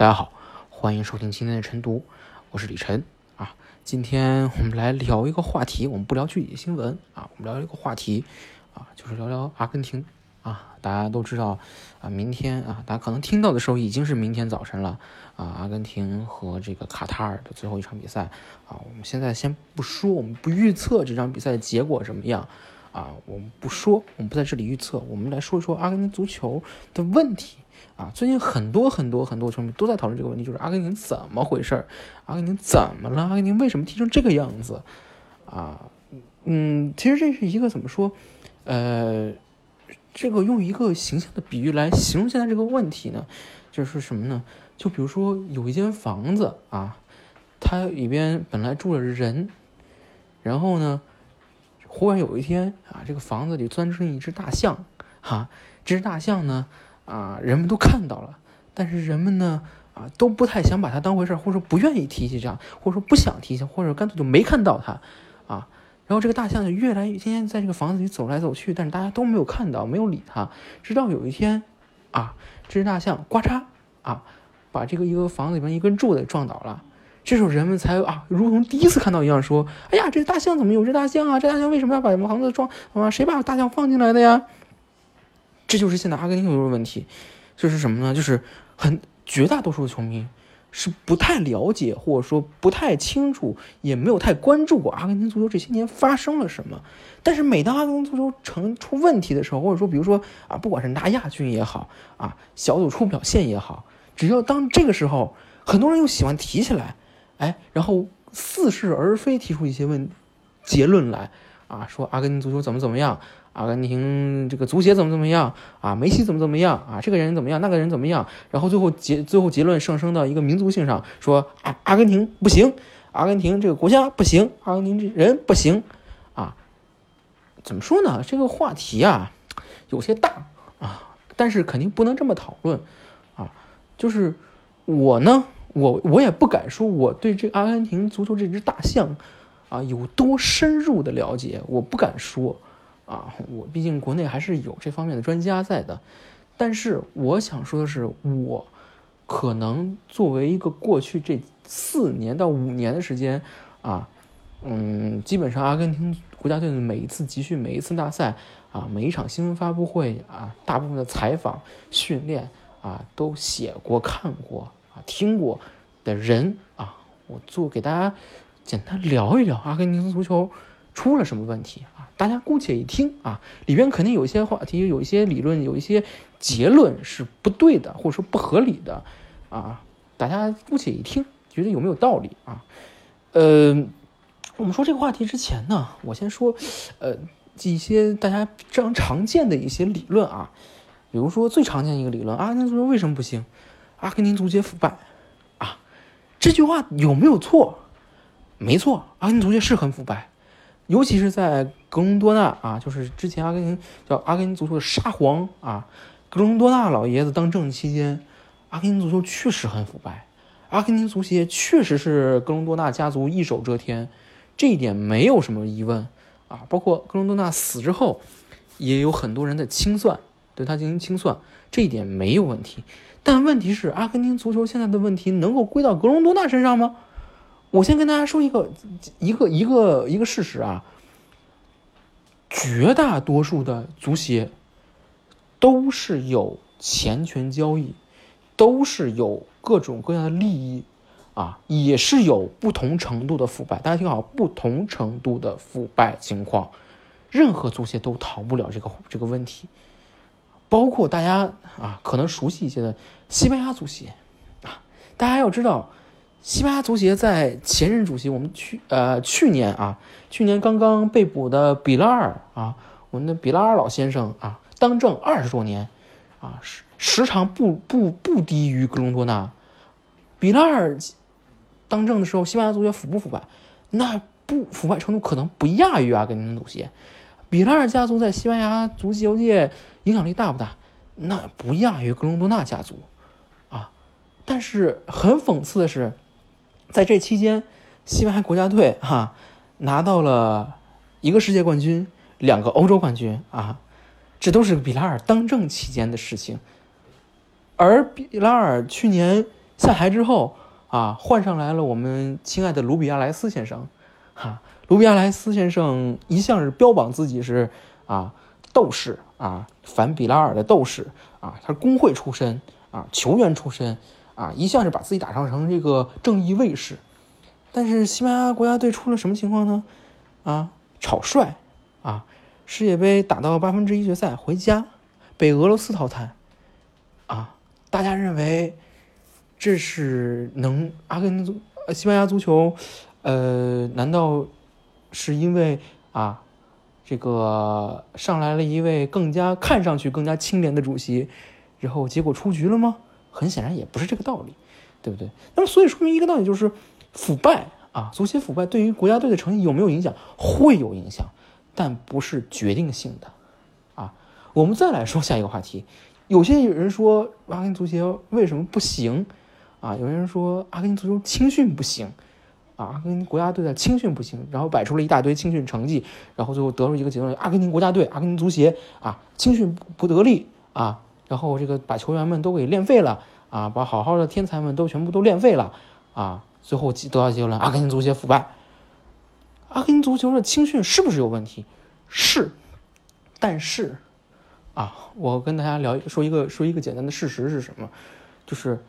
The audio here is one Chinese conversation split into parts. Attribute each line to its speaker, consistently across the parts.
Speaker 1: 大家好，欢迎收听今天的晨读，我是李晨啊。今天我们来聊一个话题，我们不聊具体的新闻啊，我们聊一个话题啊，就是聊聊阿根廷啊。大家都知道啊，明天啊，大家可能听到的时候已经是明天早晨了啊。阿根廷和这个卡塔尔的最后一场比赛啊，我们现在先不说，我们不预测这场比赛的结果怎么样啊，我们不说，我们不在这里预测，我们来说一说阿根廷足球的问题。啊，最近很多很多很多球迷都在讨论这个问题，就是阿根廷怎么回事儿？阿根廷怎么了？阿根廷为什么踢成这个样子？啊，嗯，其实这是一个怎么说？呃，这个用一个形象的比喻来形容现在这个问题呢，就是什么呢？就比如说有一间房子啊，它里边本来住着人，然后呢，忽然有一天啊，这个房子里钻出一只大象，哈，这只大象呢。啊，人们都看到了，但是人们呢，啊，都不太想把它当回事儿，或者说不愿意提起这样，或者说不想提起，或者干脆就没看到它，啊，然后这个大象就越来越天天在这个房子里走来走去，但是大家都没有看到，没有理它，直到有一天，啊，这只大象呱嚓啊，把这个一个房子里面一根柱子撞倒了，这时候人们才啊，如同第一次看到一样，说，哎呀，这大象怎么有只大象啊？这大象为什么要把房子撞？啊，谁把大象放进来的呀？这就是现在阿根廷足球的问题，就是什么呢？就是很绝大多数的球迷是不太了解，或者说不太清楚，也没有太关注过阿根廷足球这些年发生了什么。但是每当阿根廷足球成出问题的时候，或者说比如说啊，不管是拿亚军也好啊，小组出表现也好，只要当这个时候，很多人又喜欢提起来，哎，然后似是而非提出一些问结论来啊，说阿根廷足球怎么怎么样。阿根廷这个足协怎么怎么样啊？梅西怎么怎么样啊？这个人怎么样？那个人怎么样？然后最后结最后结论上升到一个民族性上，说阿阿根廷不行，阿根廷这个国家不行，阿根廷这人不行啊？怎么说呢？这个话题啊有些大啊，但是肯定不能这么讨论啊。就是我呢，我我也不敢说我对这阿根廷足球这只大象啊有多深入的了解，我不敢说。啊，我毕竟国内还是有这方面的专家在的，但是我想说的是，我可能作为一个过去这四年到五年的时间啊，嗯，基本上阿根廷国家队的每一次集训、每一次大赛啊、每一场新闻发布会啊、大部分的采访、训练啊，都写过、看过啊、听过的人啊，我做给大家简单聊一聊阿根廷足球出了什么问题。大家姑且一听啊，里边肯定有一些话题，有一些理论，有一些结论是不对的，或者说不合理的啊。大家姑且一听，觉得有没有道理啊？呃，我们说这个话题之前呢，我先说，呃，一些大家非常常见的一些理论啊，比如说最常见一个理论，阿根廷足球为什么不行？阿根廷足协腐败啊，这句话有没有错？没错，阿根廷足协是很腐败。尤其是在格隆多纳啊，就是之前阿根廷叫阿根廷足球的沙皇啊，格隆多纳老爷子当政期间，阿根廷足球确实很腐败，阿根廷足协确实是格隆多纳家族一手遮天，这一点没有什么疑问啊。包括格隆多纳死之后，也有很多人的清算，对他进行清算，这一点没有问题。但问题是，阿根廷足球现在的问题能够归到格隆多纳身上吗？我先跟大家说一个一个一个一个事实啊，绝大多数的足协都是有钱权交易，都是有各种各样的利益啊，也是有不同程度的腐败。大家听好，不同程度的腐败情况，任何足协都逃不了这个这个问题，包括大家啊可能熟悉一些的西班牙足协啊，大家要知道。西班牙足协在前任主席，我们去呃去年啊，去年刚刚被捕的比拉尔啊，我们的比拉尔老先生啊，当政二十多年，啊时时长不不不低于格隆多纳。比拉尔当政的时候，西班牙足协腐不腐败？那不腐败程度可能不亚于阿根廷足协。比拉尔家族在西班牙足球界影响力大不大？那不亚于格隆多纳家族啊。但是很讽刺的是。在这期间，西班牙国家队哈拿到了一个世界冠军，两个欧洲冠军啊，这都是比拉尔当政期间的事情。而比拉尔去年下台之后啊，换上来了我们亲爱的卢比亚莱斯先生，哈，卢比亚莱斯先生一向是标榜自己是啊斗士啊，反比拉尔的斗士啊，他是工会出身啊，球员出身啊，一向是把自己打造成这个正义卫士。但是西班牙国家队出了什么情况呢？啊，草率啊，世界杯打到八分之一决赛回家，被俄罗斯淘汰啊，大家认为。这是能阿根廷足西班牙足球，呃，难道是因为啊，这个上来了一位更加看上去更加清廉的主席，然后结果出局了吗？很显然也不是这个道理，对不对？那么所以说明一个道理就是，腐败啊，足协腐败对于国家队的成绩有没有影响？会有影响，但不是决定性的啊。我们再来说下一个话题，有些人说阿根廷足协为什么不行？啊，有些人说阿根廷足球青训不行，啊，阿根廷国家队的青训不行，然后摆出了一大堆青训成绩，然后最后得出一个结论：阿根廷国家队、阿根廷足协啊，青训不得力啊，然后这个把球员们都给练废了啊，把好好的天才们都全部都练废了啊，最后得到结论：阿根廷足协腐败。阿根廷足球的青训是不是有问题？是，但是啊，我跟大家聊说一个说一个简单的事实是什么？就是。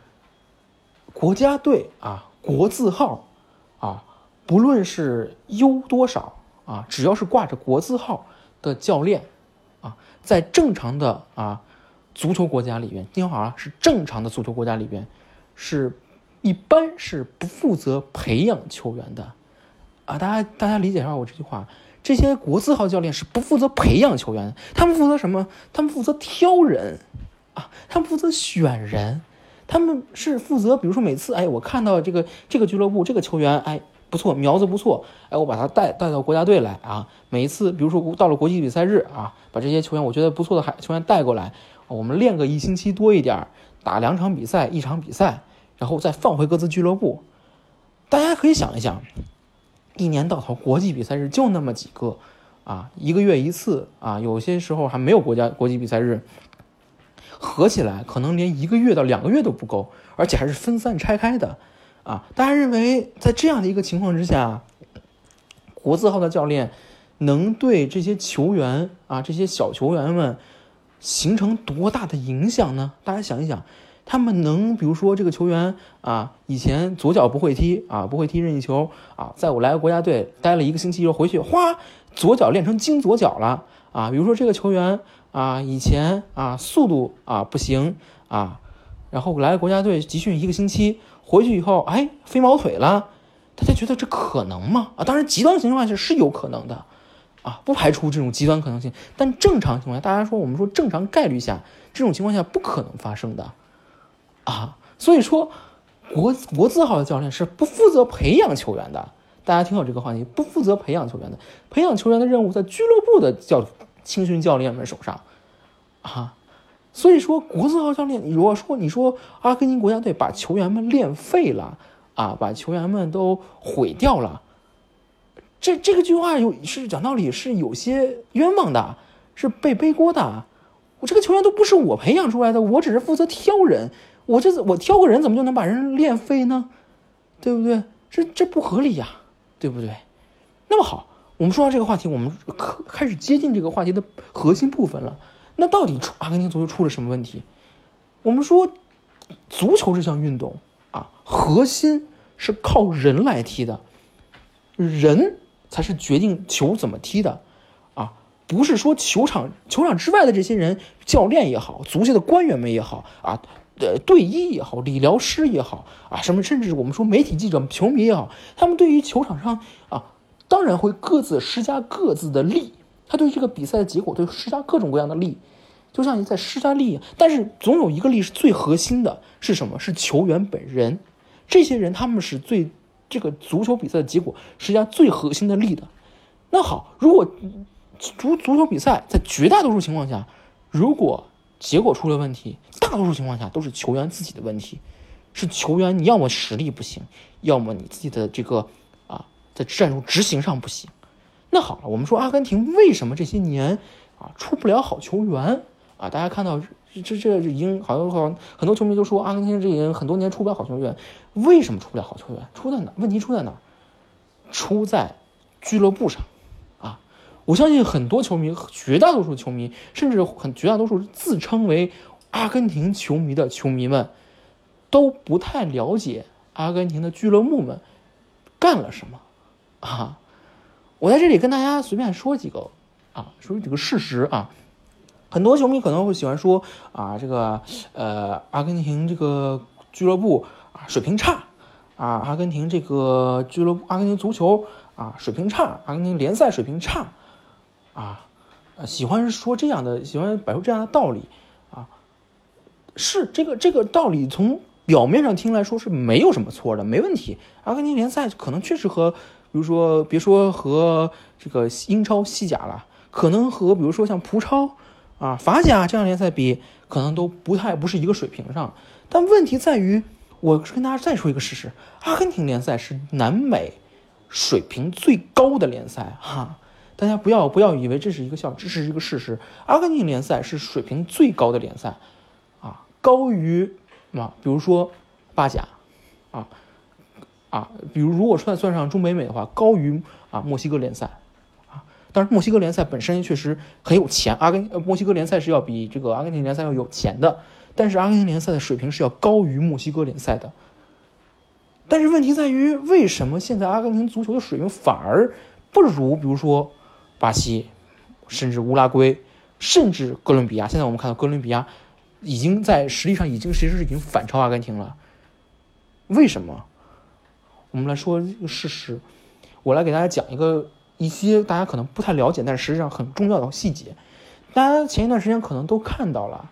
Speaker 1: 国家队啊，国字号啊，不论是优多少啊，只要是挂着国字号的教练啊，在正常的啊足球国家里边，听好啊，是正常的足球国家里边，是一般是不负责培养球员的啊。大家大家理解一下我这句话，这些国字号教练是不负责培养球员，他们负责什么？他们负责挑人啊，他们负责选人。他们是负责，比如说每次，哎，我看到这个这个俱乐部这个球员，哎，不错，苗子不错，哎，我把他带带到国家队来啊。每一次，比如说到了国际比赛日啊，把这些球员我觉得不错的海球员带过来，我们练个一星期多一点，打两场比赛，一场比赛，然后再放回各自俱乐部。大家可以想一想，一年到头国际比赛日就那么几个啊，一个月一次啊，有些时候还没有国家国际比赛日。合起来可能连一个月到两个月都不够，而且还是分散拆开的，啊，大家认为在这样的一个情况之下，国字号的教练能对这些球员啊，这些小球员们形成多大的影响呢？大家想一想，他们能，比如说这个球员啊，以前左脚不会踢啊，不会踢任意球啊，在我来国家队待了一个星期，又回去，哗，左脚练成金左脚了啊，比如说这个球员。啊，以前啊，速度啊不行啊，然后来国家队集训一个星期，回去以后，哎，飞毛腿了，大家觉得这可能吗？啊，当然极端情况下是有可能的，啊，不排除这种极端可能性，但正常情况下，大家说我们说正常概率下，这种情况下不可能发生的，啊，所以说国国字号的教练是不负责培养球员的，大家听好这个话题，不负责培养球员的，培养球员的任务在俱乐部的教。青训教练们手上，啊，所以说国字号教练，你如果说你说阿根廷国家队把球员们练废了啊，把球员们都毁掉了，这这个句话有是讲道理是有些冤枉的，是被背锅的。我这个球员都不是我培养出来的，我只是负责挑人，我这我挑个人怎么就能把人练废呢？对不对？这这不合理呀，对不对？那么好。我们说到这个话题，我们可开始接近这个话题的核心部分了。那到底出阿根廷足球出了什么问题？我们说，足球这项运动啊，核心是靠人来踢的，人才是决定球怎么踢的啊，不是说球场球场之外的这些人，教练也好，足协的官员们也好啊，呃，队医也好，理疗师也好啊，什么甚至我们说媒体记者、球迷也好，他们对于球场上啊。当然会各自施加各自的力，他对这个比赛的结果会施加各种各样的力，就像你在施加力。但是总有一个力是最核心的，是什么？是球员本人。这些人他们是最这个足球比赛的结果施加最核心的力的。那好，如果足足球比赛在绝大多数情况下，如果结果出了问题，大多数情况下都是球员自己的问题，是球员你要么实力不行，要么你自己的这个啊。在战术执行上不行，那好了，我们说阿根廷为什么这些年啊出不了好球员啊？大家看到这这已经好像好很多球迷都说阿根廷这已经很多年出不了好球员，为什么出不了好球员？出在哪？问题出在哪？出在俱乐部上啊！我相信很多球迷，绝大多数球迷，甚至很绝大多数自称为阿根廷球迷的球迷们，都不太了解阿根廷的俱乐部们干了什么啊！我在这里跟大家随便说几个啊，说几个事实啊。很多球迷可能会喜欢说啊，这个呃，阿根廷这个俱乐部啊水平差啊，阿根廷这个俱乐部，阿根廷足球啊水平差，阿根廷联赛水平差啊，喜欢说这样的，喜欢摆出这样的道理啊，是这个这个道理从表面上听来说是没有什么错的，没问题。阿根廷联赛可能确实和，比如说别说和这个英超、西甲了，可能和比如说像葡超。啊，法甲这样联赛比可能都不太不是一个水平上，但问题在于，我跟大家再说一个事实：阿根廷联赛是南美水平最高的联赛哈，大家不要不要以为这是一个笑，这是一个事实。阿根廷联赛是水平最高的联赛，啊，高于啊，比如说巴甲，啊啊，比如如果算算上中北美的话，高于啊墨西哥联赛。但是墨西哥联赛本身确实很有钱，阿根墨西哥联赛是要比这个阿根廷联赛要有钱的，但是阿根廷联赛的水平是要高于墨西哥联赛的。但是问题在于，为什么现在阿根廷足球的水平反而不如，比如说巴西，甚至乌拉圭，甚至哥伦比亚？现在我们看到哥伦比亚已经在实力上已经其实是已经反超阿根廷了。为什么？我们来说一个事实，我来给大家讲一个。一些大家可能不太了解，但是实际上很重要的细节，大家前一段时间可能都看到了，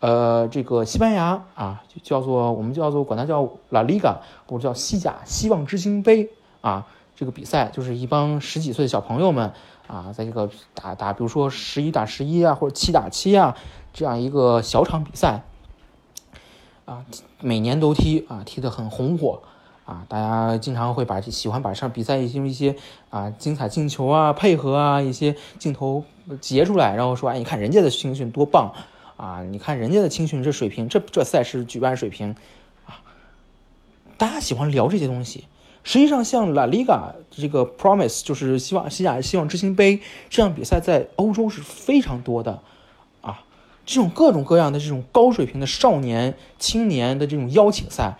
Speaker 1: 呃，这个西班牙啊，就叫做我们叫做管它叫 La Liga，或者叫西甲希望之星杯啊，这个比赛就是一帮十几岁的小朋友们啊，在这个打打，比如说十一打十一啊，或者七打七啊，这样一个小场比赛啊，每年都踢啊，踢得很红火。啊，大家经常会把喜欢把上比赛一些一些啊精彩进球啊、配合啊一些镜头截出来，然后说，哎，你看人家的青训多棒啊！你看人家的青训这水平，这这赛事举办水平啊！大家喜欢聊这些东西。实际上，像 La Liga 这个 Promise，就是希望西甲希望之星杯这样比赛，在欧洲是非常多的啊。这种各种各样的这种高水平的少年、青年的这种邀请赛。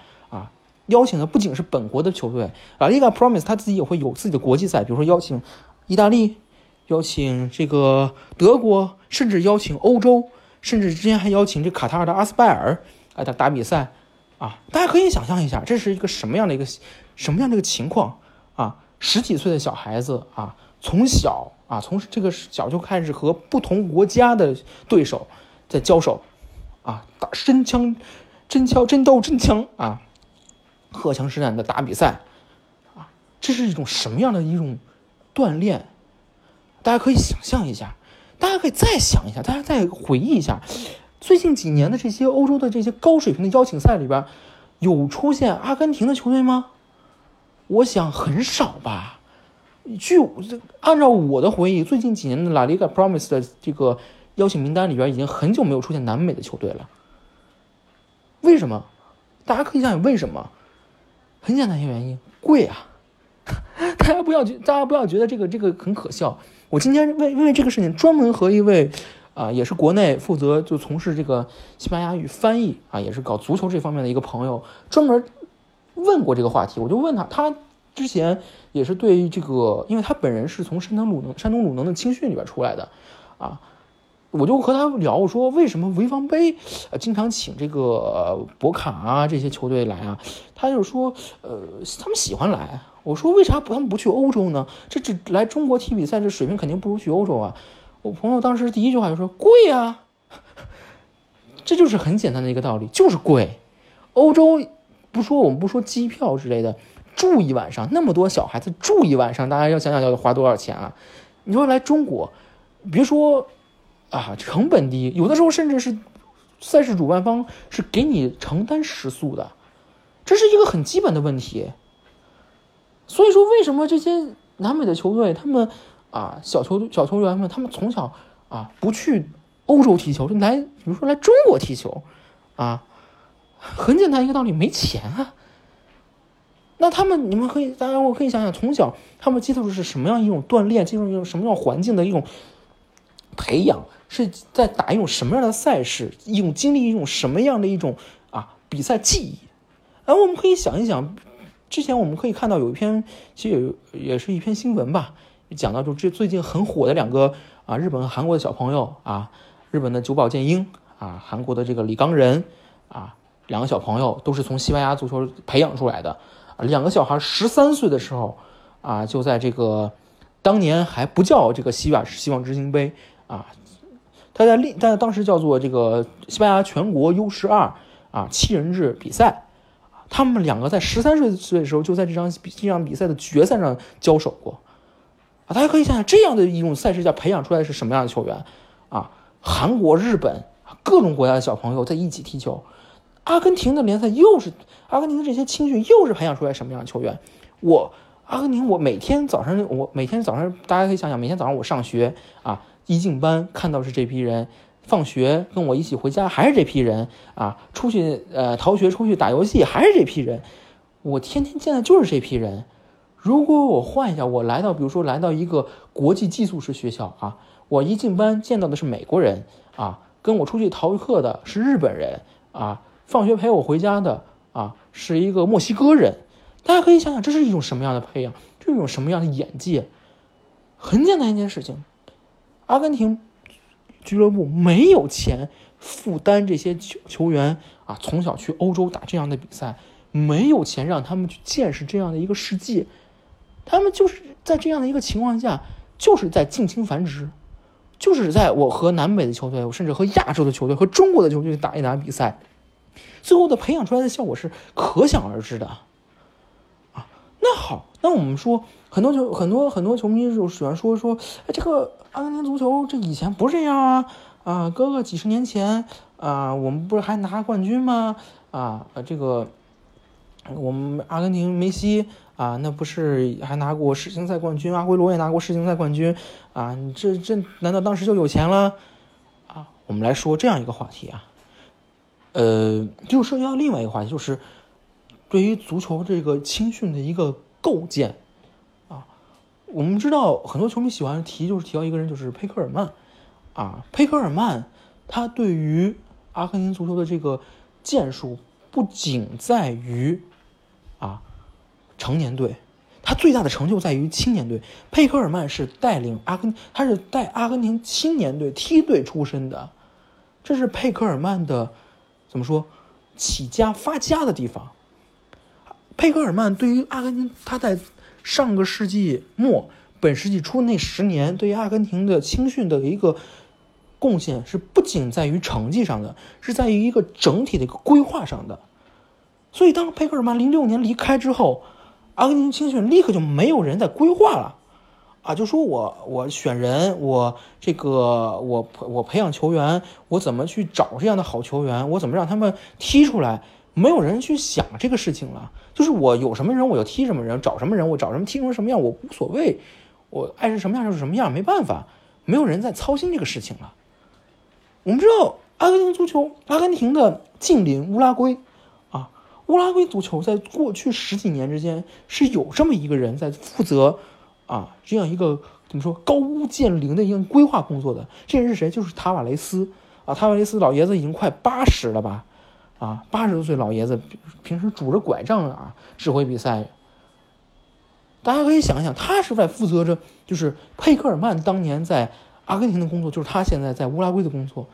Speaker 1: 邀请的不仅是本国的球队啊，Liga Promise 他自己也会有自己的国际赛，比如说邀请意大利，邀请这个德国，甚至邀请欧洲，甚至之前还邀请这卡塔尔的阿斯拜尔啊打打比赛啊。大家可以想象一下，这是一个什么样的一个什么样的一个情况啊？十几岁的小孩子啊，从小啊从这个小就开始和不同国家的对手在交手啊，打真枪真枪真刀真枪啊。荷枪实弹的打比赛，啊，这是一种什么样的一种锻炼？大家可以想象一下，大家可以再想一下，大家再回忆一下，最近几年的这些欧洲的这些高水平的邀请赛里边，有出现阿根廷的球队吗？我想很少吧。据按照我的回忆，最近几年的拉里卡 Promise 的这个邀请名单里边，已经很久没有出现南美的球队了。为什么？大家可以想想为什么？很简单一个原因，贵啊！大家不要觉，大家不要觉得这个这个很可笑。我今天为因为这个事情，专门和一位啊，也是国内负责就从事这个西班牙语翻译啊，也是搞足球这方面的一个朋友，专门问过这个话题。我就问他，他之前也是对这个，因为他本人是从山东鲁能山东鲁能的青训里边出来的啊。我就和他聊，我说为什么潍坊杯，呃，经常请这个博卡啊这些球队来啊？他就说，呃，他们喜欢来。我说为啥不他们不去欧洲呢？这这来中国踢比赛，这水平肯定不如去欧洲啊。我朋友当时第一句话就说贵啊，这就是很简单的一个道理，就是贵。欧洲不说我们不说机票之类的，住一晚上那么多小孩子住一晚上，大家要想想要花多少钱啊？你说来中国，别说。啊，成本低，有的时候甚至是赛事主办方是给你承担食宿的，这是一个很基本的问题。所以说，为什么这些南美的球队，他们啊，小球小球员们，他们从小啊不去欧洲踢球，就来，比如说来中国踢球，啊，很简单一个道理，没钱啊。那他们，你们可以，当然我可以想想，从小他们接触的是什么样一种锻炼，接触一种什么样环境的一种培养，是在打一种什么样的赛事，一种经历一种什么样的一种啊比赛记忆。哎，我们可以想一想，之前我们可以看到有一篇，其实有也是一篇新闻吧，讲到就这最近很火的两个啊日本和韩国的小朋友啊，日本的久保建英啊，韩国的这个李刚仁啊，两个小朋友都是从西班牙足球培养出来的。两个小孩十三岁的时候，啊，就在这个当年还不叫这个西亚希望之星杯啊，他在另在当时叫做这个西班牙全国 U 十二啊七人制比赛，他们两个在十三岁岁的时候就在这场这场比赛的决赛上交手过，啊，大家可以想想这样的一种赛事下培养出来是什么样的球员啊？韩国、日本各种国家的小朋友在一起踢球。阿根廷的联赛又是阿根廷的这些青训又是培养出来什么样的球员？我阿根廷，我每天早上我每天早上大家可以想想，每天早上我上学啊，一进班看到是这批人，放学跟我一起回家还是这批人啊，出去呃逃学出去打游戏还是这批人，我天天见的就是这批人。如果我换一下，我来到比如说来到一个国际寄宿式学校啊，我一进班见到的是美国人啊，跟我出去逃课的是日本人啊。放学陪我回家的啊，是一个墨西哥人。大家可以想想，这是一种什么样的培养，这是一种什么样的眼界？很简单一件事情，阿根廷俱乐部没有钱负担这些球球员啊，从小去欧洲打这样的比赛，没有钱让他们去见识这样的一个世界。他们就是在这样的一个情况下，就是在近亲繁殖，就是在我和南美的球队，我甚至和亚洲的球队和中国的球队打一打比赛。最后的培养出来的效果是可想而知的，那好，那我们说很多球很多很多球迷就喜欢说说，哎，这个阿根廷足球这以前不是这样啊，啊，哥哥几十年前啊，我们不是还拿冠军吗？啊，这个我们阿根廷梅西啊，那不是还拿过世青赛冠军，阿圭罗也拿过世青赛冠军啊，这这难道当时就有钱了？啊，我们来说这样一个话题啊。呃，就涉及到另外一个话题，就是对于足球这个青训的一个构建啊。我们知道很多球迷喜欢提，就是提到一个人，就是佩克尔曼啊。佩克尔曼他对于阿根廷足球的这个建树，不仅在于啊成年队，他最大的成就在于青年队。佩克尔曼是带领阿根，他是带阿根廷青年队梯队出身的，这是佩克尔曼的。怎么说？起家发家的地方，佩克尔曼对于阿根廷，他在上个世纪末、本世纪初那十年，对于阿根廷的青训的一个贡献，是不仅在于成绩上的，是在于一个整体的一个规划上的。所以，当佩克尔曼零六年离开之后，阿根廷青训立刻就没有人在规划了。啊，就说我我选人，我这个我我培养球员，我怎么去找这样的好球员？我怎么让他们踢出来？没有人去想这个事情了。就是我有什么人，我就踢什么人；找什么人，我找什么踢成什么样，我无所谓。我爱是什么样就是什么样，没办法，没有人在操心这个事情了。我们知道，阿根廷足球，阿根廷的近邻乌拉圭啊，乌拉圭足球在过去十几年之间是有这么一个人在负责。啊，这样一个怎么说高屋建瓴的一个规划工作的，这人是谁？就是塔瓦雷斯啊，塔瓦雷斯老爷子已经快八十了吧？啊，八十多岁老爷子，平时拄着拐杖啊指挥比赛。大家可以想想，他是在负责着，就是佩克尔曼当年在阿根廷的工作，就是他现在在乌拉圭的工作。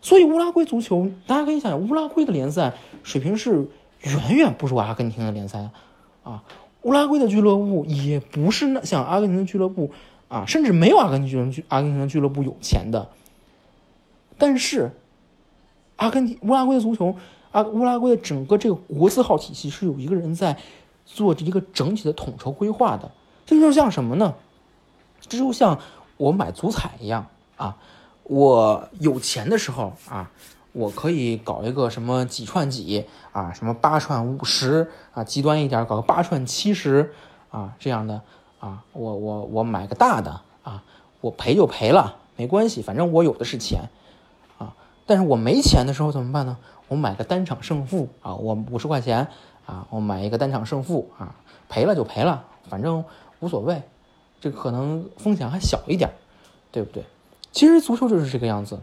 Speaker 1: 所以乌拉圭足球，大家可以想想，乌拉圭的联赛水平是远远不如阿根廷的联赛啊。乌拉圭的俱乐部也不是那像阿根廷的俱乐部啊，甚至没有阿根廷俱乐阿根廷的俱乐部有钱的。但是，阿根廷乌拉圭足球，啊乌拉圭的整个这个国字号体系是有一个人在做一个整体的统筹规划的。这就像什么呢？这就像我买足彩一样啊，我有钱的时候啊。我可以搞一个什么几串几啊，什么八串五十啊，极端一点搞个八串七十啊，这样的啊，我我我买个大的啊，我赔就赔了，没关系，反正我有的是钱。但是我没钱的时候怎么办呢？我买个单场胜负啊，我五十块钱啊，我买一个单场胜负啊，赔了就赔了，反正无所谓，这可能风险还小一点，对不对？其实足球就是这个样子。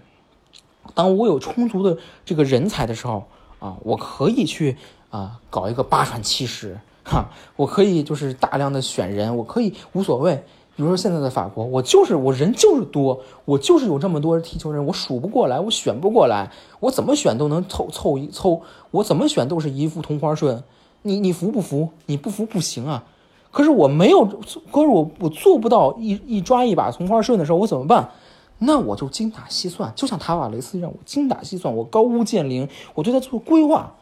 Speaker 1: 当我有充足的这个人才的时候啊，我可以去啊搞一个八传七十哈，我可以就是大量的选人，我可以无所谓。比如说现在的法国，我就是我人就是多，我就是有这么多踢球人，我数不过来，我选不过来，我怎么选都能凑凑一凑，我怎么选都是一副同花顺。你你服不服？你不服不行啊！可是我没有，可是我我做不到一一抓一把同花顺的时候，我怎么办？那我就精打细算，就像塔瓦雷斯一样，我精打细算，我高屋建瓴，我对他做规划。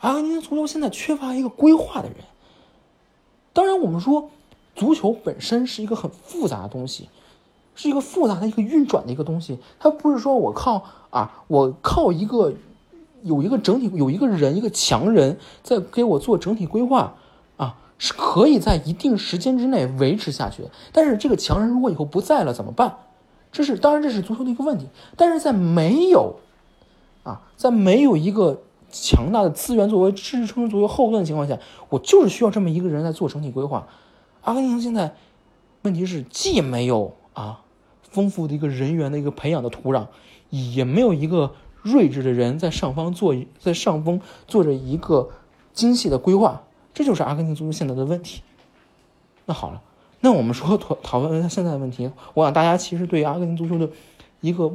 Speaker 1: 阿根廷足球现在缺乏一个规划的人。当然，我们说。足球本身是一个很复杂的东西，是一个复杂的一个运转的一个东西。它不是说我靠啊，我靠一个有一个整体有一个人一个强人在给我做整体规划啊，是可以在一定时间之内维持下去的。但是这个强人如果以后不在了怎么办？这是当然这是足球的一个问题。但是在没有啊，在没有一个强大的资源作为支撑作为后盾的情况下，我就是需要这么一个人来做整体规划。阿根廷现在问题是既没有啊丰富的一个人员的一个培养的土壤，也没有一个睿智的人在上方做在上风做着一个精细的规划，这就是阿根廷足球现在的问题。那好了，那我们说讨讨论一下现在的问题，我想大家其实对阿根廷足球的一个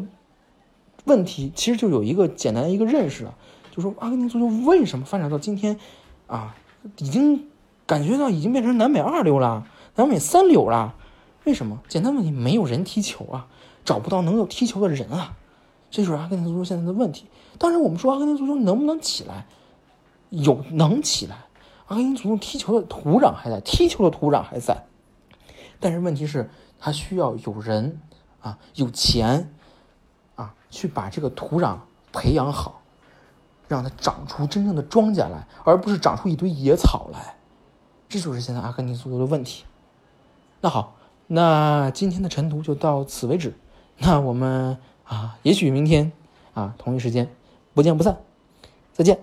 Speaker 1: 问题，其实就有一个简单的一个认识了，就说阿根廷足球为什么发展到今天啊，已经。感觉到已经变成南美二流了，南美三流了，为什么？简单问题，没有人踢球啊，找不到能够踢球的人啊，这就是阿根廷足球现在的问题。当然，我们说阿根廷足球能不能起来，有能起来，阿根廷足球踢球的土壤还在，踢球的土壤还在，但是问题是，他需要有人啊，有钱啊，去把这个土壤培养好，让它长出真正的庄稼来，而不是长出一堆野草来。这就是现在阿根廷足球的问题。那好，那今天的晨读就到此为止。那我们啊，也许明天啊同一时间不见不散。再见。